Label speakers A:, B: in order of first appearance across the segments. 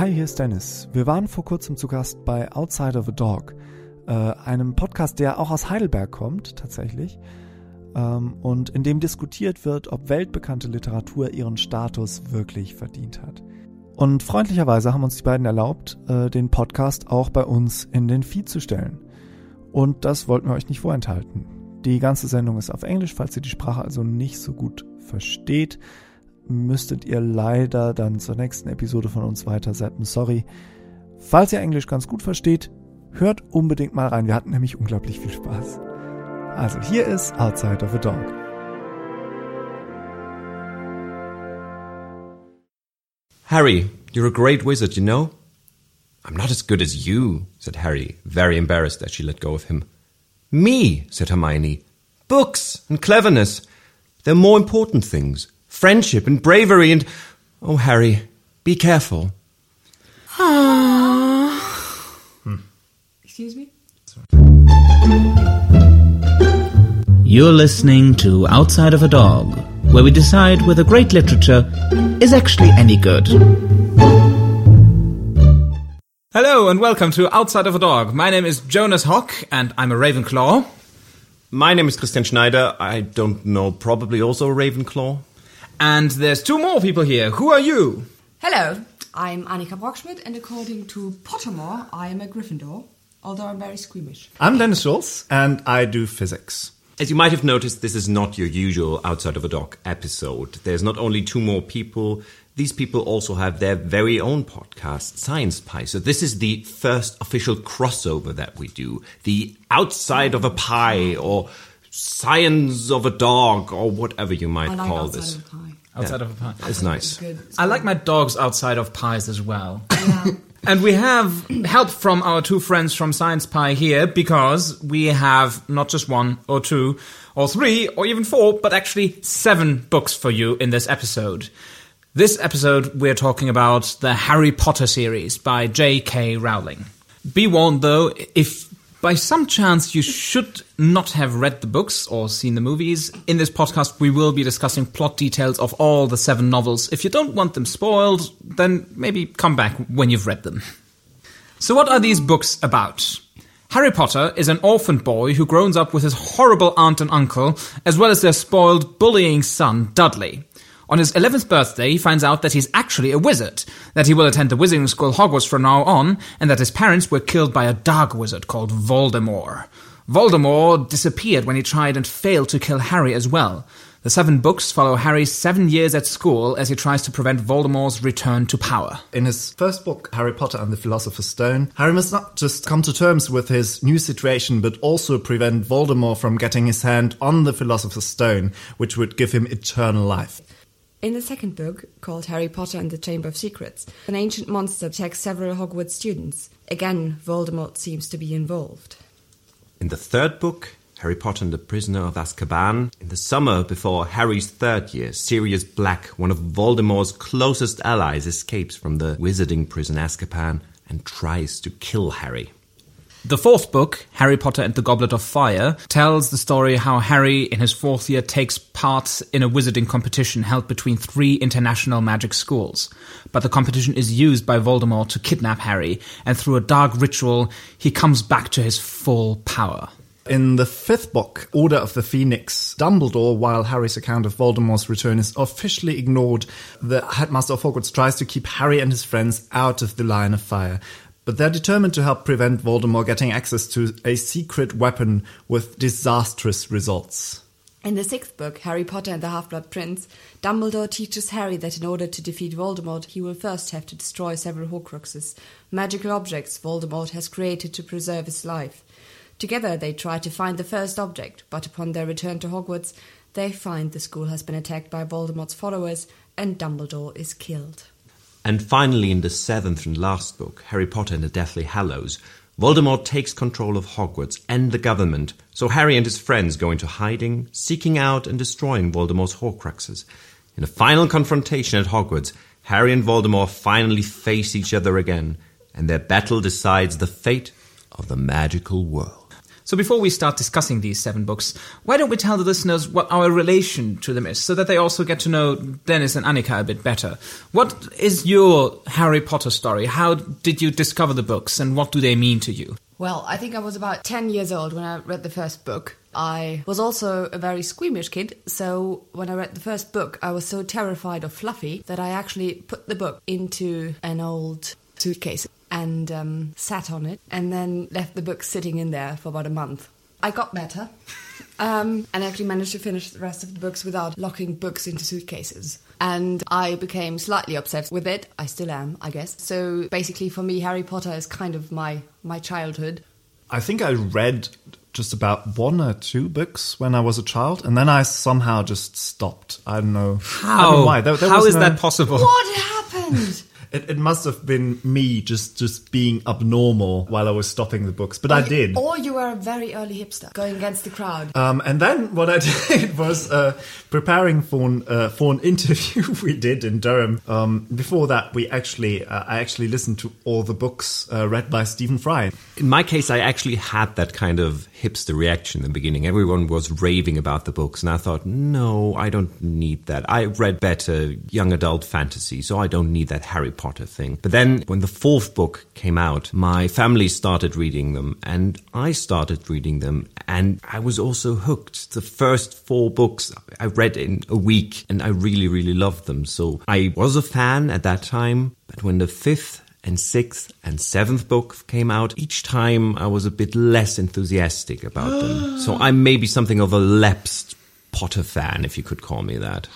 A: Hi, hier ist Dennis. Wir waren vor kurzem zu Gast bei Outside of a Dog, äh, einem Podcast, der auch aus Heidelberg kommt, tatsächlich, ähm, und in dem diskutiert wird, ob weltbekannte Literatur ihren Status wirklich verdient hat. Und freundlicherweise haben uns die beiden erlaubt, äh, den Podcast auch bei uns in den Feed zu stellen. Und das wollten wir euch nicht vorenthalten. Die ganze Sendung ist auf Englisch, falls ihr die Sprache also nicht so gut versteht müsstet ihr leider dann zur nächsten Episode von uns weiter zappen. Sorry. Falls ihr Englisch ganz gut versteht, hört unbedingt mal rein. Wir hatten nämlich unglaublich viel Spaß. Also hier ist Outside of a Dog.
B: Harry, you're a great wizard, you know? I'm not as good as you, said Harry, very embarrassed as she let go of him. Me, said Hermione. Books and cleverness. They're more important things friendship and bravery and. Oh, Harry, be careful.
C: hmm.
D: Excuse me?
C: You're listening to Outside of a Dog, where we decide whether great literature is actually any good.
E: Hello and welcome to Outside of a Dog. My name is Jonas Hock and I'm a Ravenclaw.
B: My name is Christian Schneider. I don't know, probably also a Ravenclaw.
E: And there's two more people here. Who are you?
D: Hello, I'm Annika Brockschmidt, and according to Pottermore, I am a Gryffindor, although I'm very squeamish.
A: I'm Dennis Schulz, and I do physics.
B: As you might have noticed, this is not your usual Outside of a Dog episode. There's not only two more people, these people also have their very own podcast, Science Pie. So this is the first official crossover that we do. The outside of a pie or science of a dog or whatever you might
D: like
B: call this.
D: Of
E: outside yeah. of a pie.
B: It's nice.
D: It's it's
E: I like my dogs outside of pies as well. Yeah. and we have help from our two friends from Science Pie here because we have not just one or two or three or even four, but actually seven books for you in this episode. This episode, we're talking about the Harry Potter series by J.K. Rowling. Be warned though, if by some chance you should not have read the books or seen the movies. In this podcast, we will be discussing plot details of all the seven novels. If you don't want them spoiled, then maybe come back when you've read them. So, what are these books about? Harry Potter is an orphan boy who grows up with his horrible aunt and uncle, as well as their spoiled, bullying son, Dudley. On his 11th birthday, he finds out that he's actually a wizard, that he will attend the wizarding school Hogwarts from now on, and that his parents were killed by a dark wizard called Voldemort. Voldemort disappeared when he tried and failed to kill Harry as well. The seven books follow Harry's seven years at school as he tries to prevent Voldemort's return to power.
A: In his first book, Harry Potter and the Philosopher's Stone, Harry must not just come to terms with his new situation, but also prevent Voldemort from getting his hand on the Philosopher's Stone, which would give him eternal life.
D: In the second book, called Harry Potter and the Chamber of Secrets, an ancient monster attacks several Hogwarts students. Again, Voldemort seems to be involved.
B: In the third book, Harry Potter and the Prisoner of Azkaban, in the summer before Harry's third year, Sirius Black, one of Voldemort's closest allies, escapes from the wizarding prison Azkaban and tries to kill Harry.
E: The fourth book, Harry Potter and the Goblet of Fire, tells the story how Harry, in his fourth year, takes part in a wizarding competition held between three international magic schools. But the competition is used by Voldemort to kidnap Harry, and through a dark ritual, he comes back to his full power.
A: In the fifth book, Order of the Phoenix, Dumbledore, while Harry's account of Voldemort's return is officially ignored, the headmaster of Hogwarts tries to keep Harry and his friends out of the Line of Fire but they're determined to help prevent Voldemort getting access to a secret weapon with disastrous results.
D: In the sixth book, Harry Potter and the Half Blood Prince, Dumbledore teaches Harry that in order to defeat Voldemort, he will first have to destroy several Horcruxes, magical objects Voldemort has created to preserve his life. Together, they try to find the first object, but upon their return to Hogwarts, they find the school has been attacked by Voldemort's followers and Dumbledore is killed.
B: And finally, in the seventh and last book, Harry Potter and the Deathly Hallows, Voldemort takes control of Hogwarts and the government, so Harry and his friends go into hiding, seeking out and destroying Voldemort's Horcruxes. In a final confrontation at Hogwarts, Harry and Voldemort finally face each other again, and their battle decides the fate of the magical world.
E: So before we start discussing these seven books, why don't we tell the listeners what our relation to them is so that they also get to know Dennis and Annika a bit better? What is your Harry Potter story? How did you discover the books and what do they mean to you?
D: Well, I think I was about 10 years old when I read the first book. I was also a very squeamish kid, so when I read the first book, I was so terrified of Fluffy that I actually put the book into an old suitcase and um, sat on it and then left the book sitting in there for about a month. I got better um, and actually managed to finish the rest of the books without locking books into suitcases. And I became slightly obsessed with it. I still am, I guess. So basically, for me, Harry Potter is kind of my, my childhood.
A: I think I read just about one or two books when I was a child, and then I somehow just stopped. I don't know
E: How?
A: I don't know why. There- there
E: How
A: was
E: is
A: no-
E: that possible?
D: What happened?
A: It, it must have been me just just being abnormal while I was stopping the books, but I did.
D: Or you were a very early hipster, going against the crowd.
A: Um, and then what I did was uh, preparing for an, uh, for an interview we did in Durham. Um, before that, we actually uh, I actually listened to all the books uh, read by Stephen Fry.
B: In my case, I actually had that kind of hipster reaction in the beginning. Everyone was raving about the books, and I thought, no, I don't need that. I read better young adult fantasy, so I don't need that Harry Potter thing. But then when the fourth book came out, my family started reading them, and I started reading them, and I was also hooked. The first four books I read in a week, and I really, really loved them. So I was a fan at that time, but when the fifth and sixth and seventh book came out, each time I was a bit less enthusiastic about them. So I'm maybe something of a lapsed Potter fan, if you could call me that.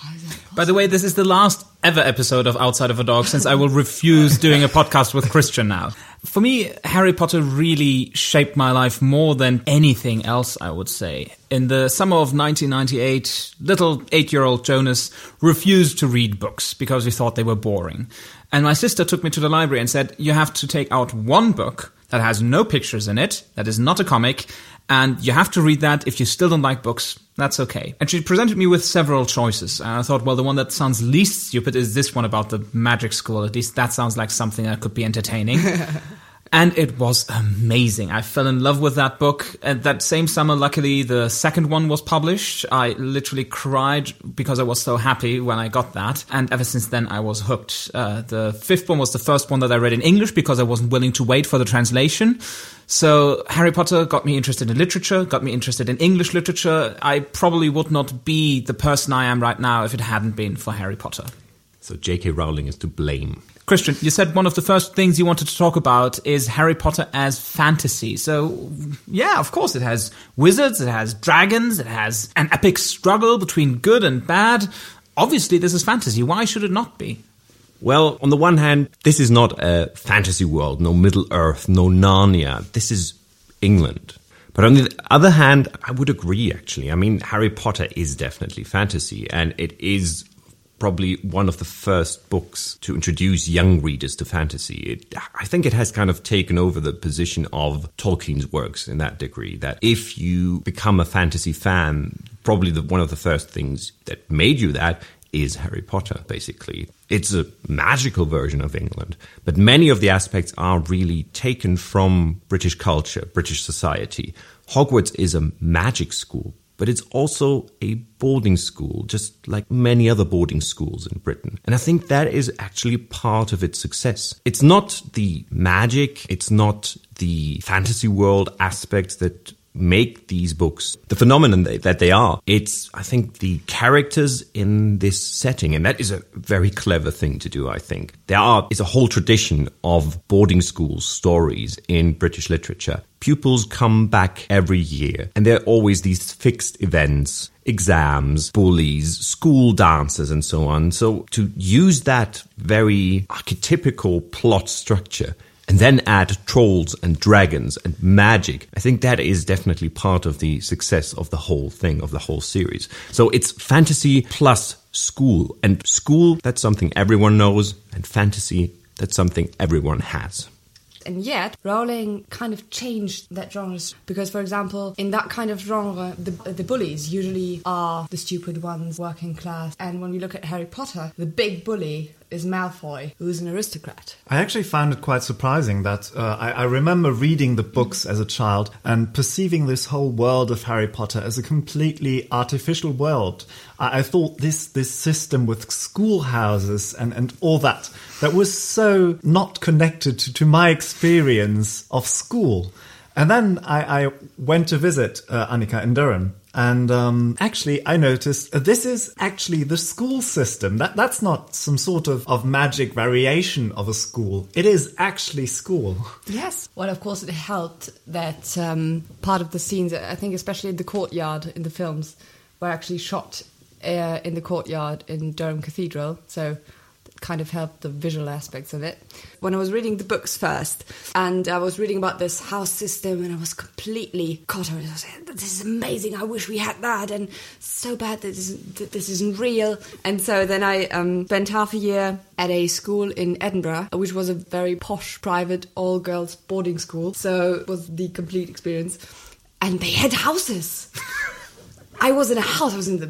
E: By the way, this is the last ever episode of Outside of a Dog since I will refuse doing a podcast with Christian now. For me, Harry Potter really shaped my life more than anything else, I would say. In the summer of 1998, little eight year old Jonas refused to read books because he thought they were boring. And my sister took me to the library and said, You have to take out one book that has no pictures in it, that is not a comic, and you have to read that. If you still don't like books, that's okay. And she presented me with several choices. And I thought, well, the one that sounds least stupid is this one about the magic school. At least that sounds like something that could be entertaining. And it was amazing. I fell in love with that book. And that same summer, luckily, the second one was published. I literally cried because I was so happy when I got that. And ever since then, I was hooked. Uh, the fifth one was the first one that I read in English because I wasn't willing to wait for the translation. So Harry Potter got me interested in literature, got me interested in English literature. I probably would not be the person I am right now if it hadn't been for Harry Potter.
B: So J.K. Rowling is to blame.
E: Christian, you said one of the first things you wanted to talk about is Harry Potter as fantasy. So, yeah, of course, it has wizards, it has dragons, it has an epic struggle between good and bad. Obviously, this is fantasy. Why should it not be?
B: Well, on the one hand, this is not a fantasy world, no Middle Earth, no Narnia. This is England. But on the other hand, I would agree, actually. I mean, Harry Potter is definitely fantasy, and it is probably one of the first books to introduce young readers to fantasy. It, I think it has kind of taken over the position of Tolkien's works in that degree, that if you become a fantasy fan, probably the, one of the first things that made you that is Harry Potter, basically. It's a magical version of England, but many of the aspects are really taken from British culture, British society. Hogwarts is a magic school, but it's also a boarding school, just like many other boarding schools in Britain. And I think that is actually part of its success. It's not the magic, it's not the fantasy world aspects that make these books the phenomenon that they are. It's, I think, the characters in this setting, and that is a very clever thing to do, I think. There are, is a whole tradition of boarding school stories in British literature. Pupils come back every year, and there are always these fixed events exams, bullies, school dances, and so on. So to use that very archetypical plot structure and then add trolls and dragons and magic. I think that is definitely part of the success of the whole thing, of the whole series. So it's fantasy plus school. And school, that's something everyone knows, and fantasy, that's something everyone has.
D: And yet, Rowling kind of changed that genre because, for example, in that kind of genre, the, the bullies usually are the stupid ones, working class. And when we look at Harry Potter, the big bully is Malfoy, who's an aristocrat.
A: I actually found it quite surprising that uh, I, I remember reading the books as a child and perceiving this whole world of Harry Potter as a completely artificial world. I, I thought this this system with schoolhouses and, and all that that was so not connected to, to my experience of school. And then I, I went to visit uh, Annika in Durham. And um, actually, I noticed uh, this is actually the school system. That that's not some sort of, of magic variation of a school. It is actually school.
D: Yes. Well, of course, it helped that um, part of the scenes, I think, especially in the courtyard in the films, were actually shot uh, in the courtyard in Durham Cathedral. So kind of helped the visual aspects of it. When I was reading the books first, and I was reading about this house system, and I was completely caught up. I was like, this is amazing. I wish we had that, and so bad that this, that this isn't real. And so then I um, spent half a year at a school in Edinburgh, which was a very posh, private, all girls boarding school. So it was the complete experience. And they had houses. I was in a house. I was in the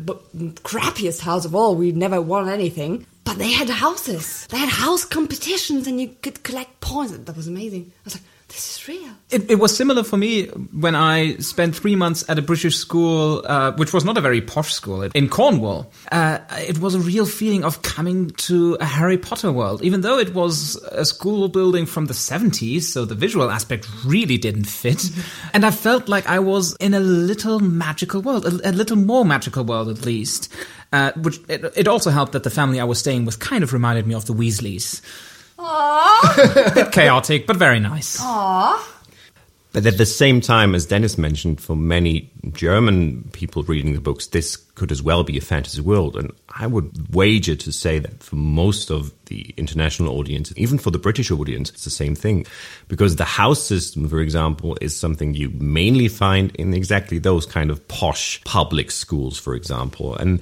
D: crappiest house of all. We never won anything. But they had houses. They had house competitions and you could collect points. That was amazing. I was like, this is real.
E: It, it was similar for me when I spent three months at a British school, uh, which was not a very posh school, in Cornwall. Uh, it was a real feeling of coming to a Harry Potter world, even though it was a school building from the 70s, so the visual aspect really didn't fit. and I felt like I was in a little magical world, a, a little more magical world at least. Uh, which it, it also helped that the family I was staying with kind of reminded me of the Weasleys.
D: Aww.
E: Bit chaotic, but very nice.
D: Aww.
B: But at the same time, as Dennis mentioned, for many German people reading the books, this could as well be a fantasy world. And I would wager to say that for most of the international audience, even for the British audience, it's the same thing. Because the house system, for example, is something you mainly find in exactly those kind of posh public schools, for example. And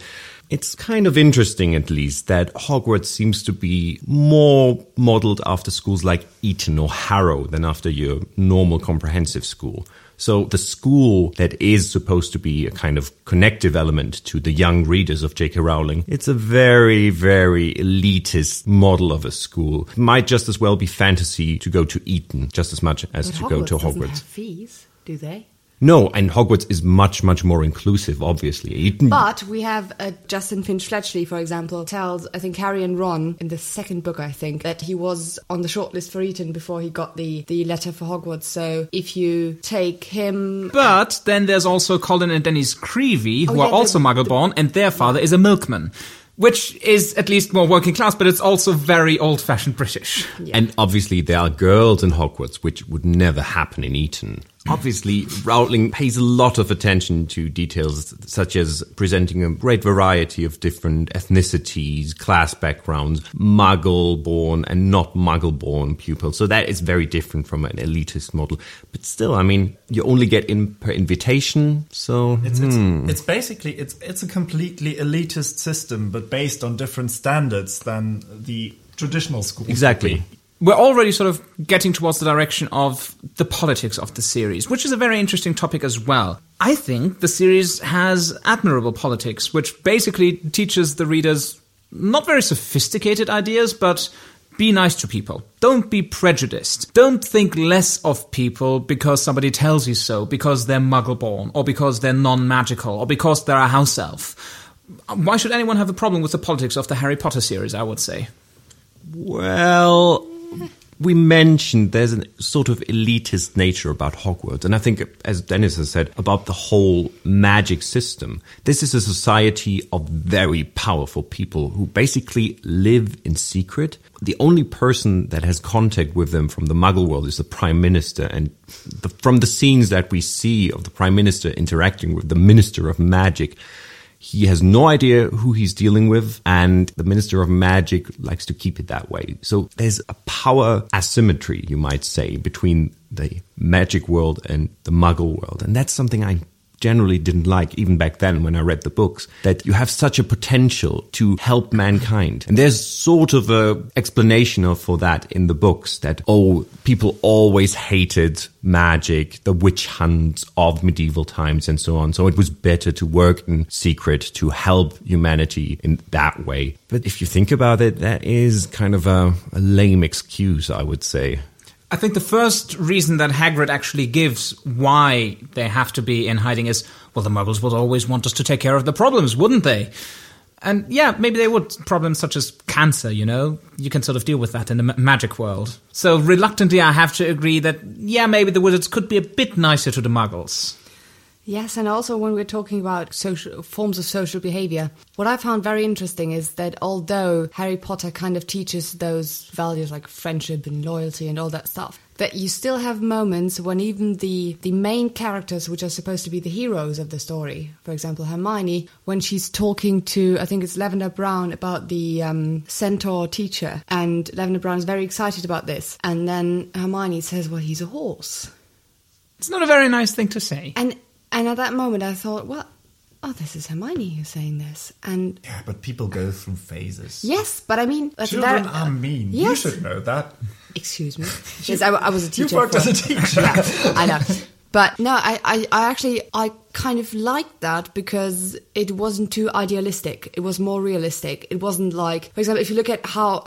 B: it's kind of interesting, at least, that Hogwarts seems to be more modeled after schools like Eton or Harrow than after your normal comprehensive school. So the school that is supposed to be a kind of connective element to the young readers of J.K. Rowling, it's a very, very elitist model of a school. It might just as well be fantasy to go to Eton just as much as
D: But
B: to go to Hogwarts.
D: have fees, do they?
B: No, and Hogwarts is much, much more inclusive, obviously. Eton
D: But we have uh, Justin Finch Fletchley, for example, tells, I think, Harry and Ron in the second book, I think, that he was on the shortlist for Eton before he got the, the letter for Hogwarts. So if you take him.
E: But then there's also Colin and Dennis Creevey, who
D: Oh,
E: are
D: yeah, the-
E: also muggle born, and their father is a milkman. Which is at least more working class, but it's also very old fashioned British.
B: And obviously, there are girls in Hogwarts, which would never happen in Eton. Obviously, Rowling pays a lot of attention to details such as presenting a great variety of different ethnicities, class backgrounds, muggle born and not muggle born pupils. So that is very different from an elitist model. But still, I mean, you only get in per invitation. So
A: It's, it's, hmm. it's basically it's it's a completely elitist system, but based on different standards than the traditional school.
B: exactly.
E: We're already sort of getting towards the direction of the politics of the series, which is a very interesting topic as well. I think the series has admirable politics, which basically teaches the readers not very sophisticated ideas, but be nice to people. Don't be prejudiced. Don't think less of people because somebody tells you so, because they're muggle born, or because they're non magical, or because they're a house elf. Why should anyone have a problem with the politics of the Harry Potter series, I would say?
B: Well, we mentioned there's a sort of elitist nature about Hogwarts. And I think, as Dennis has said, about the whole magic system. This is a society of very powerful people who basically live in secret. The only person that has contact with them from the muggle world is the prime minister. And the, from the scenes that we see of the prime minister interacting with the minister of magic, he has no idea who he's dealing with, and the Minister of Magic likes to keep it that way. So there's a power asymmetry, you might say, between the magic world and the muggle world. And that's something I generally didn't like, even back then when I read the books, that you have such a potential to help mankind. And there's sort of a explanation for that in the books that, oh, people always hated magic, the witch hunts of medieval times and so on. So it was better to work in secret to help humanity in that way. But if you think about it, that is kind of a, a lame excuse, I would say.
E: I think the first reason that Hagrid actually gives why they have to be in hiding is, well, the Muggles would always want us to take care of the problems, wouldn't they? And yeah, maybe they would. Problems such as cancer, you know, you can sort of deal with that in the ma- magic world. So reluctantly, I have to agree that, yeah, maybe the wizards could be a bit nicer to the Muggles.
D: Yes, and also when we're talking about social forms of social behavior, what I found very interesting is that although Harry Potter kind of teaches those values like friendship and loyalty and all that stuff, that you still have moments when even the the main characters, which are supposed to be the heroes of the story, for example Hermione, when she's talking to I think it's Lavender Brown about the um, centaur teacher, and Lavender Brown is very excited about this, and then Hermione says, "Well, he's a horse."
E: It's not a very nice thing to say.
D: And and at that moment, I thought, well, oh, this is Hermione who's saying this. And
F: Yeah, but people go through phases.
D: yes, but I mean,
F: Children are mean.
D: Yes.
F: You should know that.
D: Excuse me. yes, I, I was a teacher.
F: You worked
D: for-
F: as a teacher.
D: Yeah, I know. But no, I, I, I actually, I kind of liked that because it wasn't too idealistic. It was more realistic. It wasn't like, for example, if you look at how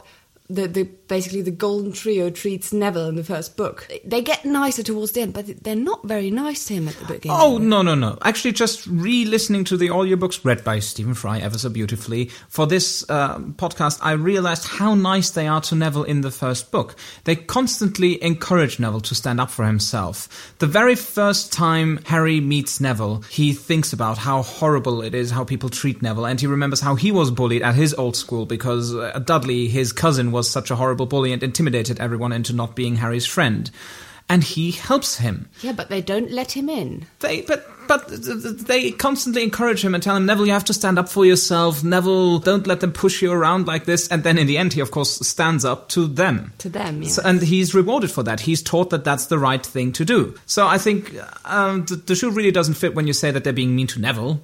D: the, the basically the golden trio treats Neville in the first book, they get nicer towards the end, but they're not very nice to him at the beginning.
E: Oh, no, no, no. Actually, just re listening to the audiobooks read by Stephen Fry ever so beautifully for this uh, podcast, I realized how nice they are to Neville in the first book. They constantly encourage Neville to stand up for himself. The very first time Harry meets Neville, he thinks about how horrible it is how people treat Neville, and he remembers how he was bullied at his old school because uh, Dudley, his cousin, was such a horrible bully and intimidated everyone into not being Harry's friend. And he helps him.
D: Yeah, but they don't let him in.
E: They, but, but they constantly encourage him and tell him, Neville, you have to stand up for yourself. Neville, don't let them push you around like this. And then in the end, he of course stands up to them.
D: To them, yes.
E: So, and he's rewarded for that. He's taught that that's the right thing to do. So I think um, the, the shoe really doesn't fit when you say that they're being mean to Neville.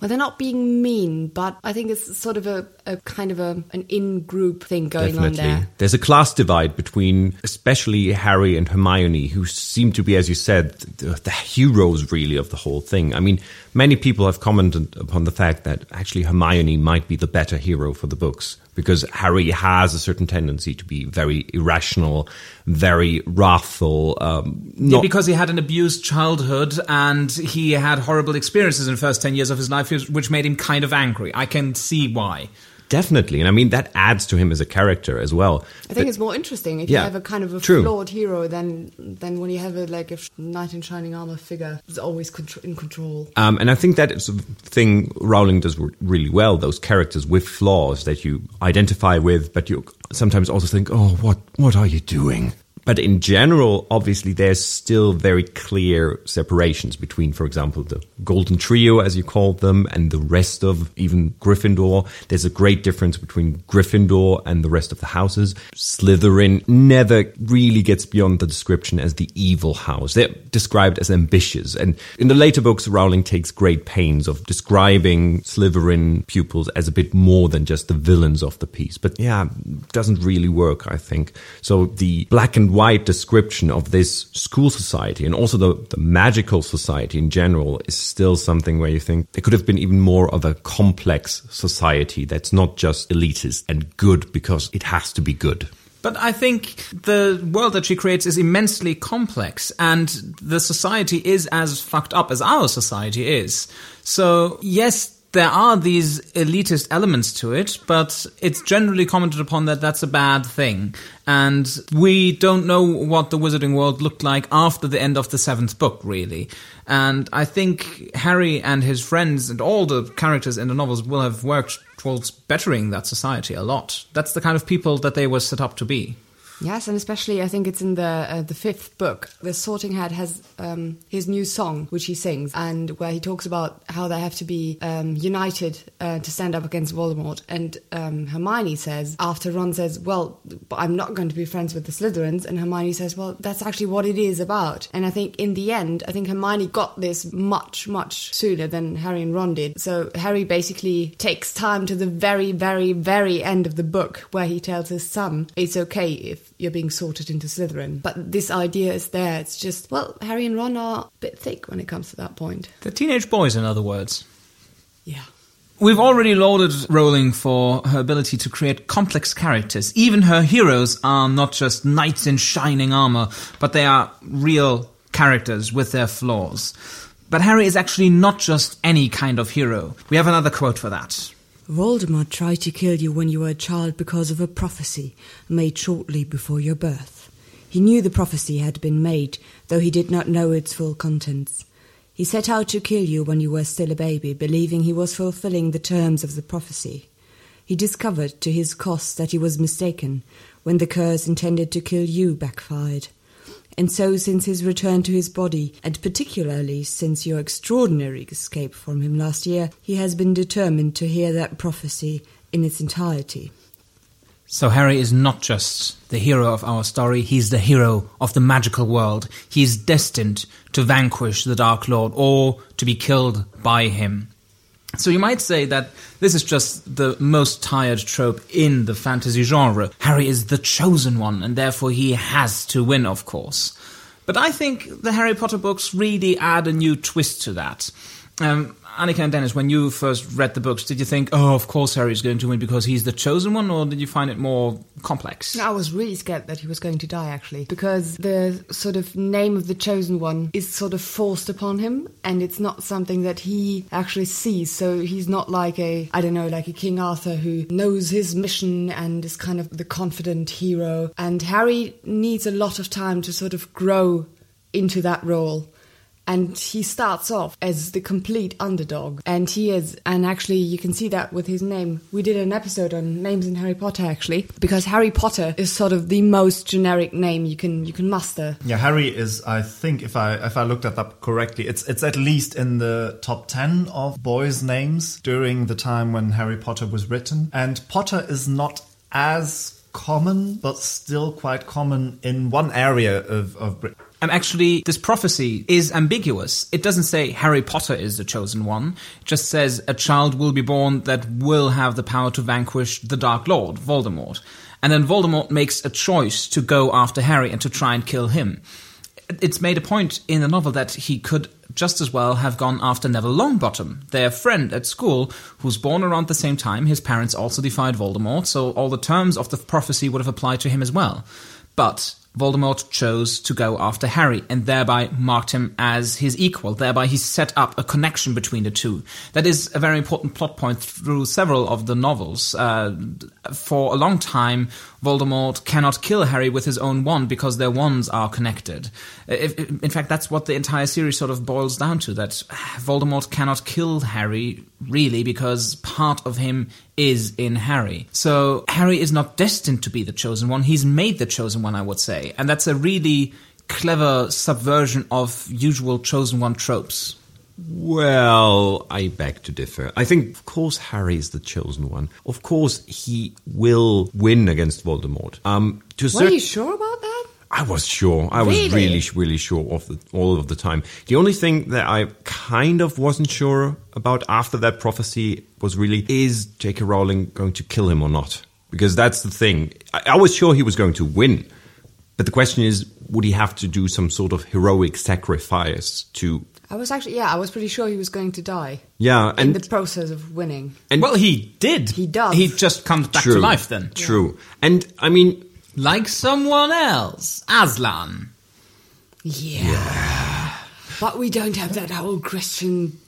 D: Well, they're not being mean, but I think it's sort of a, a kind of a an in-group thing going on there.
B: There's a class divide between especially Harry and Hermione, who seem to be, as you said, the, the heroes really of the whole thing. I mean, many people have commented upon the fact that actually Hermione might be the better hero for the books because Harry has a certain tendency to be very irrational, very wrathful. Um,
E: Yeah, because he had an abused childhood and he had horrible experiences in the first 10 years of his life, which made him kind of angry. I can see why.
B: Definitely, and I mean that adds to him as a character as well.
D: I think it's more interesting if
B: Yeah,
D: you have a kind of a
B: true.
D: flawed hero than than when you have a like a knight in shining armor figure who's always contr- in control.
B: Um, and I think that is a thing Rowling does really well. Those characters with flaws that you identify with, but you sometimes also think, "Oh, what what are you doing?" But in general, obviously, there's still very clear separations between, for example, the Golden Trio, as you called them, and the rest of even Gryffindor. There's a great difference between Gryffindor and the rest of the houses. Slytherin never really gets beyond the description as the evil house. They're described as ambitious. And in the later books, Rowling takes great pains of describing Slytherin pupils as a bit more than just the villains of the piece. But yeah, doesn't really work, I think. So the black and white description of this school society and also the, the magical society in general is still something where you think it could have been even more of a complex society that's not just elitist and good because it has to be good.
E: But I think the world that she creates is immensely complex, and the society is as fucked up as our society is. So, yes, there are these elitist elements to it, but it's generally commented upon that that's a bad thing. And we don't know what the wizarding world looked like after the end of the seventh book, really. And I think Harry and his friends and all the characters in the novels will have worked towards bettering that society a lot. That's the kind of people that they were set up to be.
D: Yes, and especially I think it's in the uh, the fifth book. The Sorting Hat has um, his new song, which he sings, and where he talks about how they have to be um, united uh, to stand up against Voldemort. And um, Hermione says, after Ron says, "Well, I'm not going to be friends with the Slytherins," and Hermione says, "Well, that's actually what it is about." And I think in the end, I think Hermione got this much much sooner than Harry and Ron did. So Harry basically takes time to the very very very end of the book where he tells his son it's okay if you're being sorted into Slytherin. But this idea is there. It's just, well, Harry and Ron are a bit thick when it comes to that point.
E: The teenage boys, in other words.
D: Yeah.
E: We've already lauded Rowling for her ability to create complex characters. Even her heroes are not just knights in shining armor, but they are real characters with their flaws. But Harry is actually not just any kind of hero. We have another quote for that.
G: Voldemort tried to kill you when you were a child because of a prophecy made shortly before your birth. He knew the prophecy had been made, though he did not know its full contents. He set out to kill you when you were still a baby, believing he was fulfilling the terms of the prophecy. He discovered to his cost that he was mistaken when the curse intended to kill you backfired. And so, since his return to his body, and particularly since your extraordinary escape from him last year, he has been determined to hear that prophecy in its entirety.
E: So Harry is not just the hero of our story, he's the hero of the magical world. He's destined to vanquish the Dark Lord or to be killed by him. So you might say that this is just the most tired trope in the fantasy genre. Harry is the chosen one, and therefore he has to win, of course. But I think the Harry Potter books really add a new twist to that. Um, Annika and Dennis, when you first read the books, did you think, oh, of course Harry's going to win because he's the chosen one, or did you find it more complex?
D: I was really scared that he was going to die, actually, because the sort of name of the chosen one is sort of forced upon him, and it's not something that he actually sees. So he's not like a, I don't know, like a King Arthur who knows his mission and is kind of the confident hero. And Harry needs a lot of time to sort of grow into that role and he starts off as the complete underdog and he is and actually you can see that with his name we did an episode on names in harry potter actually because harry potter is sort of the most generic name you can you can muster
F: Yeah, Harry is. I think if I if I looked that up correctly, it's it's at least in the top ten of boys' names during the time when Harry Potter was written. And Potter is not as common, but still quite common in one area of of Britain.
E: And actually, this prophecy is ambiguous. It doesn't say Harry Potter is the chosen one. It just says a child will be born that will have the power to vanquish the Dark Lord, Voldemort. And then Voldemort makes a choice to go after Harry and to try and kill him. It's made a point in the novel that he could just as well have gone after Neville Longbottom, their friend at school, who's born around the same time. His parents also defied Voldemort, so all the terms of the prophecy would have applied to him as well. But Voldemort chose to go after Harry and thereby marked him as his equal. Thereby, he set up a connection between the two. That is a very important plot point through several of the novels. Uh, for a long time, Voldemort cannot kill Harry with his own wand because their wands are connected. If, in fact, that's what the entire series sort of boils down to that Voldemort cannot kill Harry really because part of him is in Harry. So Harry is not destined to be the chosen one. He's made the chosen one, I would say. And that's a really clever subversion of usual chosen one tropes.
B: Well, I beg to differ. I think, of course, Harry is the chosen one. Of course, he will win against Voldemort. Um, to a
D: were
B: certain-
D: you sure about that
B: I was sure. I was
D: Really?
B: really, really sure of the, all of the time. The only thing that I kind of wasn't sure about after that prophecy was really is J.K. Rowling going to kill him or not? Because that's the thing. I, I was sure he was going to win, but the question is, would he have to do some sort of heroic sacrifice to?
D: i was actually yeah i was pretty sure he was going to die
B: Yeah,
D: in
B: and
D: the process of winning
B: and
E: well, he did.
D: He does.
E: He just comes back
B: true,
E: to life then.
B: True, and I mean,
E: Like someone else. Aslan.
D: yeah. but we don't have that whole christian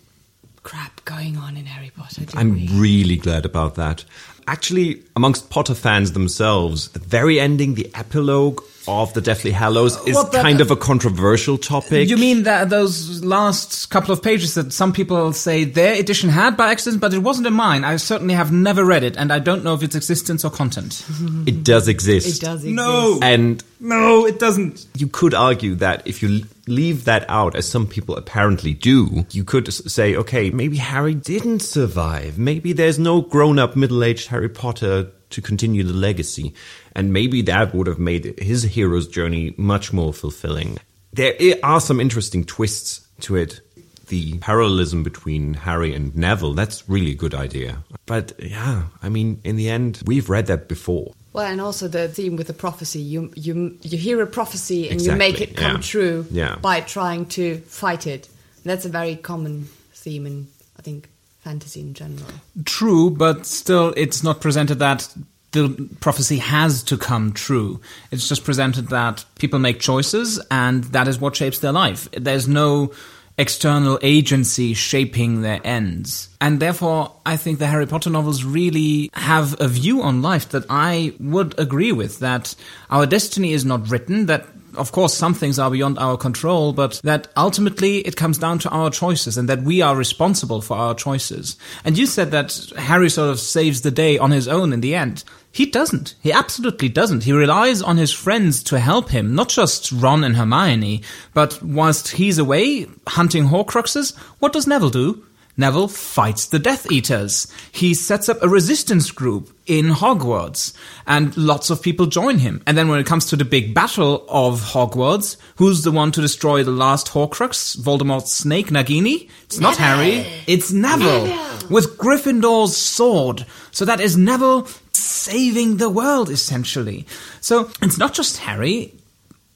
D: crap going on in harry potter do
B: I'm
D: we?
B: really glad about that. Actually, amongst Potter fans themselves, the very ending, the epilogue, of the Deathly Hallows is
E: Well, but-
B: kind of uh, a controversial topic.
E: You mean that those last couple of pages that some people say their edition had by accident, but it wasn't in mine? I certainly have never read it, and I don't know of its existence or content.
B: it does exist.
D: It does exist.
E: No,
B: And
E: no, it doesn't.
B: you could argue that if you leave that out, as some people apparently do, you could say, okay, maybe Harry didn't survive. Maybe there's no grown up middle aged Harry Potter to continue the legacy. And maybe that would have made his hero's journey much more fulfilling. There are some interesting twists to it. The parallelism between Harry and Neville, that's really a good idea. But yeah, I mean, in the end, we've read that before.
D: Well, and also the theme with the prophecy. You you you hear a prophecy and you make it come
B: yeah.
D: true
B: Yeah.
D: by trying to fight it. That's a very common theme in I think fantasy in general.
E: True, but still, it's not presented that the prophecy has to come true. It's just presented that people make choices, and that is what shapes their life. There's no external agency shaping their ends. And therefore, I think the Harry Potter novels really have a view on life that I would agree with that our destiny is not written, that of course, some things are beyond our control, but that ultimately it comes down to our choices and that we are responsible for our choices. And you said that Harry sort of saves the day on his own in the end. He doesn't. He absolutely doesn't. He relies on his friends to help him, not just Ron and Hermione, but whilst he's away hunting Horcruxes, what does Neville do? Neville fights the Death Eaters. He sets up a resistance group in Hogwarts, and lots of people join him. And then when it comes to the big battle of Hogwarts, who's the one to destroy the last Horcrux, Voldemort's snake, Nagini? It's not Harry, it's Neville, with Gryffindor's sword. So that is Neville saving the world, essentially. So it's not just Harry,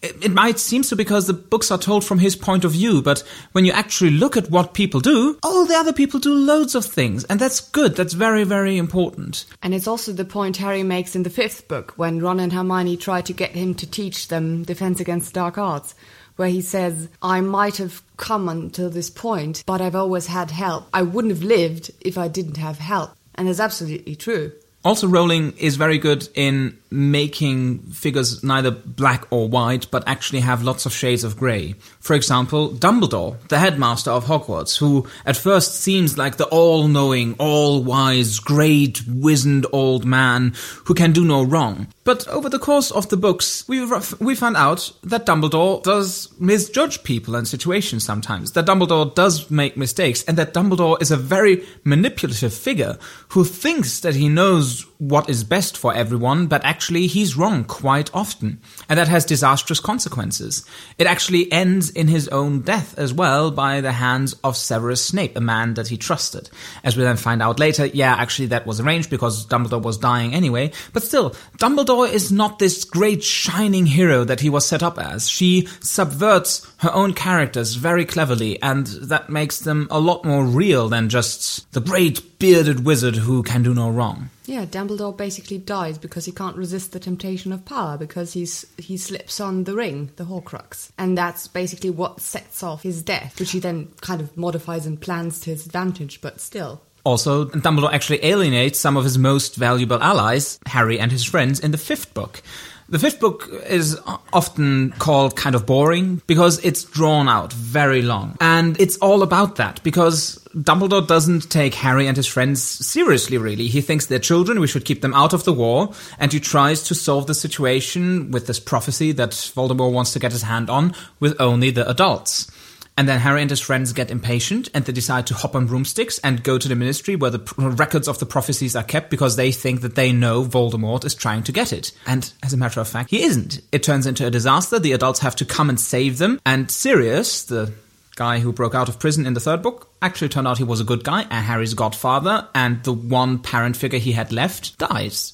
E: it, might seem so because the books are told from his point of view, but when you actually look at what people do, all the other people do loads of things, and that's good. That's very, very important.
D: And it's also the point Harry makes in the fifth book when Ron and Hermione try to get him to teach them defense against dark arts, where he says, I might have come until this point, but I've always had help. I wouldn't have lived if I didn't have help. And that's absolutely true.
E: Also, Rowling is very good in making figures neither black or white, but actually have lots of shades of grey. For example, Dumbledore, the headmaster of Hogwarts, who at first seems like the all knowing, all wise, great, wizened old man who can do no wrong. But over the course of the books, we we found out that Dumbledore does misjudge people and situations sometimes. That Dumbledore does make mistakes, and that Dumbledore is a very manipulative figure who thinks that he knows what is best for everyone, but actually he's wrong quite often. And that has disastrous consequences. It actually ends in his own death as well by the hands of Severus Snape, a man that he trusted. As we then find out later, yeah, actually that was arranged because Dumbledore was dying anyway. But still, Dumbledore is not this great shining hero that he was set up as. She subverts her own characters very cleverly, and that makes them a lot more real than just the great bearded wizard who can do no wrong.
D: Yeah, Dumbledore basically dies because he can't resist the temptation of power because he's he slips on the ring, the Horcrux, and that's basically what sets off his death, which he then kind of modifies and plans to his advantage. But still,
E: Also, Dumbledore actually alienates some of his most valuable allies, Harry and his friends, in the fifth book. The fifth book is often called kind of boring because it's drawn out very long. And it's all about that because Dumbledore doesn't take Harry and his friends seriously, really. He thinks they're children, we should keep them out of the war, and he tries to solve the situation with this prophecy that Voldemort wants to get his hand on with only the adults. And then Harry and his friends get impatient and they decide to hop on broomsticks and go to the ministry where the pr- records of the prophecies are kept because they think that they know Voldemort is trying to get it. And as a matter of fact, he isn't. It turns into a disaster. The adults have to come and save them. And Sirius, the guy who broke out of prison in the third book, actually turned out he was a good guy and Harry's godfather, and the one parent figure he had left dies.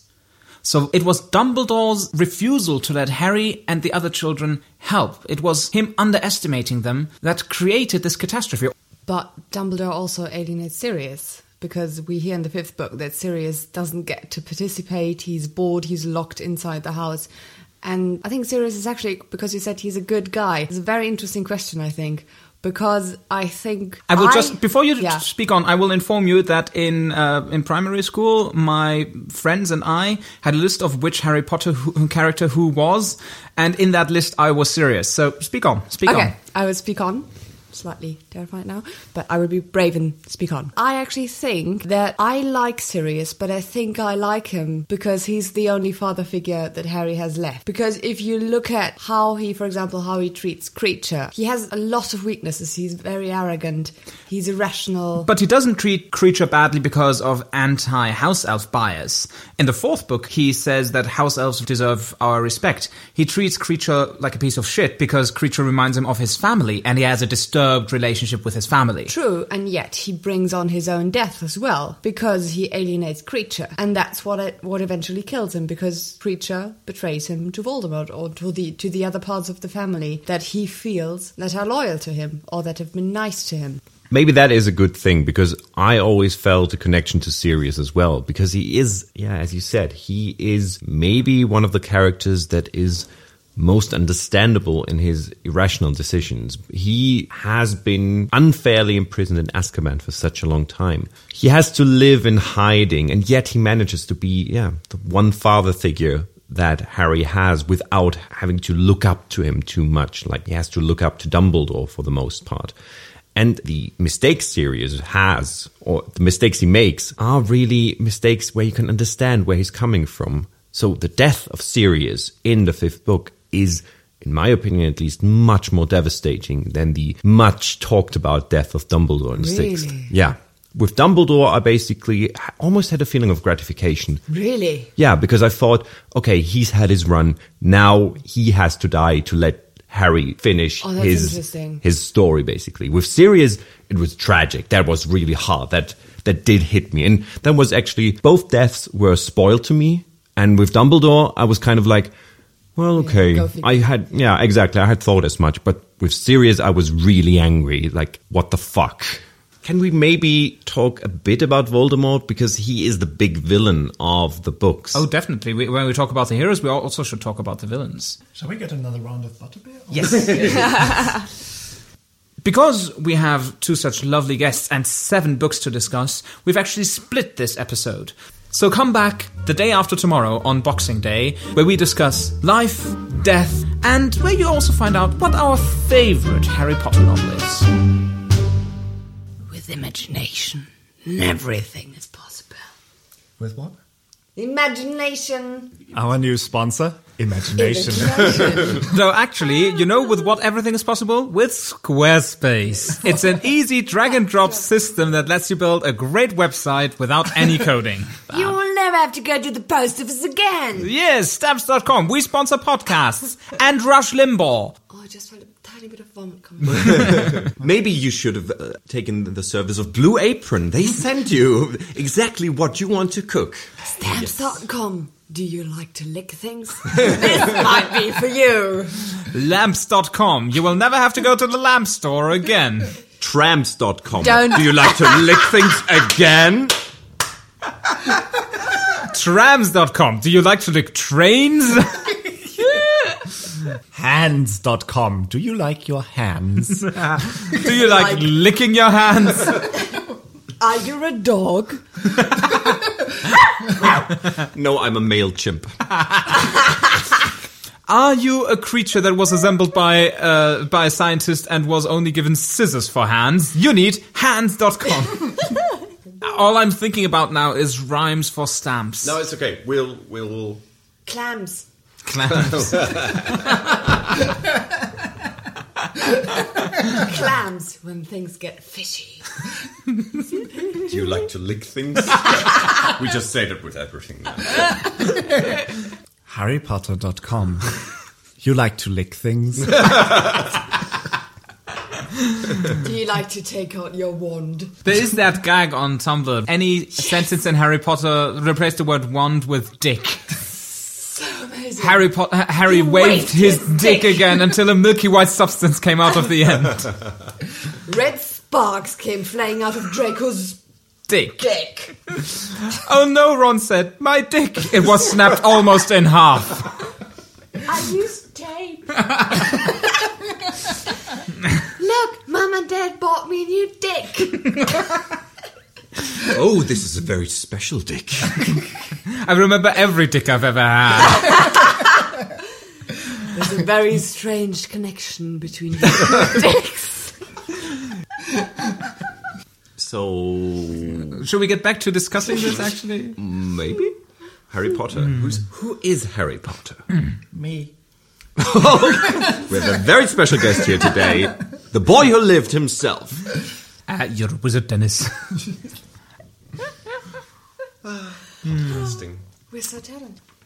E: So it was Dumbledore's refusal to let Harry and the other children help. It was him underestimating them that created this catastrophe.
D: but Dumbledore also alienates Sirius because we hear in the fifth book that Sirius doesn't get to participate. He's bored. He's locked inside the house. And I think Sirius is actually because you said he's a good guy. It's a very interesting question, I think, because I think
E: I will just before you
D: yeah.
E: speak on. I will inform you that in uh, in primary school, my friends and I had a list of which Harry Potter who, character who was, and in that list, I was Sirius. So speak on, speak
D: Okay,
E: on.
D: I will speak on. Slightly terrified now, but I will be brave and speak on. I actually think that I like Sirius, but I think I like him because he's the only father figure that Harry has left. Because if you look at how he, for example, how he treats Kreacher, he has a lot of weaknesses. He's very arrogant. He's irrational.
E: But he doesn't treat Kreacher badly because of anti house elf bias. In the fourth book, he says that house elves deserve our respect. He treats Kreacher like a piece of shit because Kreacher reminds him of his family and he has a disturbed relationship with his family.
D: True, and yet he brings on his own death as well because he alienates Kreacher, and that's what it, what eventually kills him because Kreacher betrays him to Voldemort or to the to the other parts of the family that he feels that are loyal to him or that have been nice to him.
B: Maybe that is a good thing because I always felt a connection to Sirius as well because he is, yeah, as you said, he is maybe one of the characters that is most understandable in his irrational decisions. He has been unfairly imprisoned in Azkaban for such a long time. He has to live in hiding and yet he manages to be, yeah, the one father figure that Harry has without having to look up to him too much. Like he has to look up to Dumbledore for the most part. And the mistakes Sirius has, or the mistakes he makes, are really mistakes where you can understand where he's coming from. So the death of Sirius in the fifth book is, in my opinion at least, much more devastating than the much talked about death of Dumbledore in the sixth. Yeah. With Dumbledore, I basically almost had a feeling of gratification.
D: Really?
B: Yeah, because I thought, okay, he's had his run. Now he has to die to let Harry finish
D: Oh,
B: his his story. Basically, with Sirius, it was tragic. That was really hard. That that did hit me, and that was actually both deaths were spoiled to me. And with Dumbledore, I was kind of like, well, okay,
D: go.
B: I had yeah, exactly. I had thought as much, but with Sirius, I was really angry. Like, what the fuck? Can we maybe talk a bit about Voldemort because he is the big villain of the books?
E: Oh, definitely. We, when we talk about the heroes, we also should talk about the villains.
F: Shall we get another round of butterbeer?
E: Yes. because we have two such lovely guests and seven books to discuss, we've actually split this episode. So come back the day after tomorrow on Boxing Day, where we discuss life, death, and where you also find out what our favorite Harry Potter novel is.
G: With imagination, everything is possible.
F: With what?
D: Imagination.
F: Our new sponsor, Imagination.
E: so actually, you know with what everything is possible? With Squarespace. It's an easy drag and drop system that lets you build a great website without any coding.
G: You will never have to go to the post office again.
E: Yes, stamps.com. We sponsor podcasts and Rush Limbaugh.
D: Oh, I just felt a tiny bit of vomit coming.
B: Maybe you should have uh, taken the service of Blue Apron. They send you exactly what you want to cook.
G: Stamps.com. Do you like to lick things? this might be for you.
E: Lamps.com. You will never have to go to the lamp store again.
B: Tramps.com.
D: Don't-
B: Do you like to lick things again?
E: Trams.com. Do you like to lick trains?
F: Hands.com. Do you like your hands?
E: Do you like licking your hands?
G: Are you a dog?
B: No, I'm a male chimp.
E: Are you a creature that was assembled by uh, by a scientist and was only given scissors for hands? You need hands.com. All I'm thinking about now is rhymes for stamps.
B: No, it's okay. We'll we'll
G: Clams.
E: Clams.
G: Clams when things get fishy.
B: Do you like to lick things? we just said it with everything. Now.
F: HarryPotter.com. You like to lick things?
G: Do you like to take out your wand?
E: There is that gag on Tumblr. Any sentence in Harry Potter replace the word wand with dick.
G: Amazing.
E: Harry po- Harry
G: He
E: waved his,
G: his
E: dick
G: dick.
E: again until a milky white substance came out of the end.
G: Red sparks came flying out of Draco's
E: Dick.
G: dick.
E: Oh no, Ron said, my dick. It was snapped almost in half.
G: I used tape. Look, Mum
D: and Dad bought me a new dick.
B: Oh, this is a very special dick.
E: I remember every dick I've ever had.
G: There's a very strange connection between dicks.
B: So
E: Should we get back to discussing this actually?
B: maybe Harry Potter. Who's who is Harry Potter?
F: Me.
B: We have a very special guest here today, the boy who lived himself.
E: Uh, you're a wizard, Dennis. Ah. Hmm.
B: Interesting.
D: We're so talented.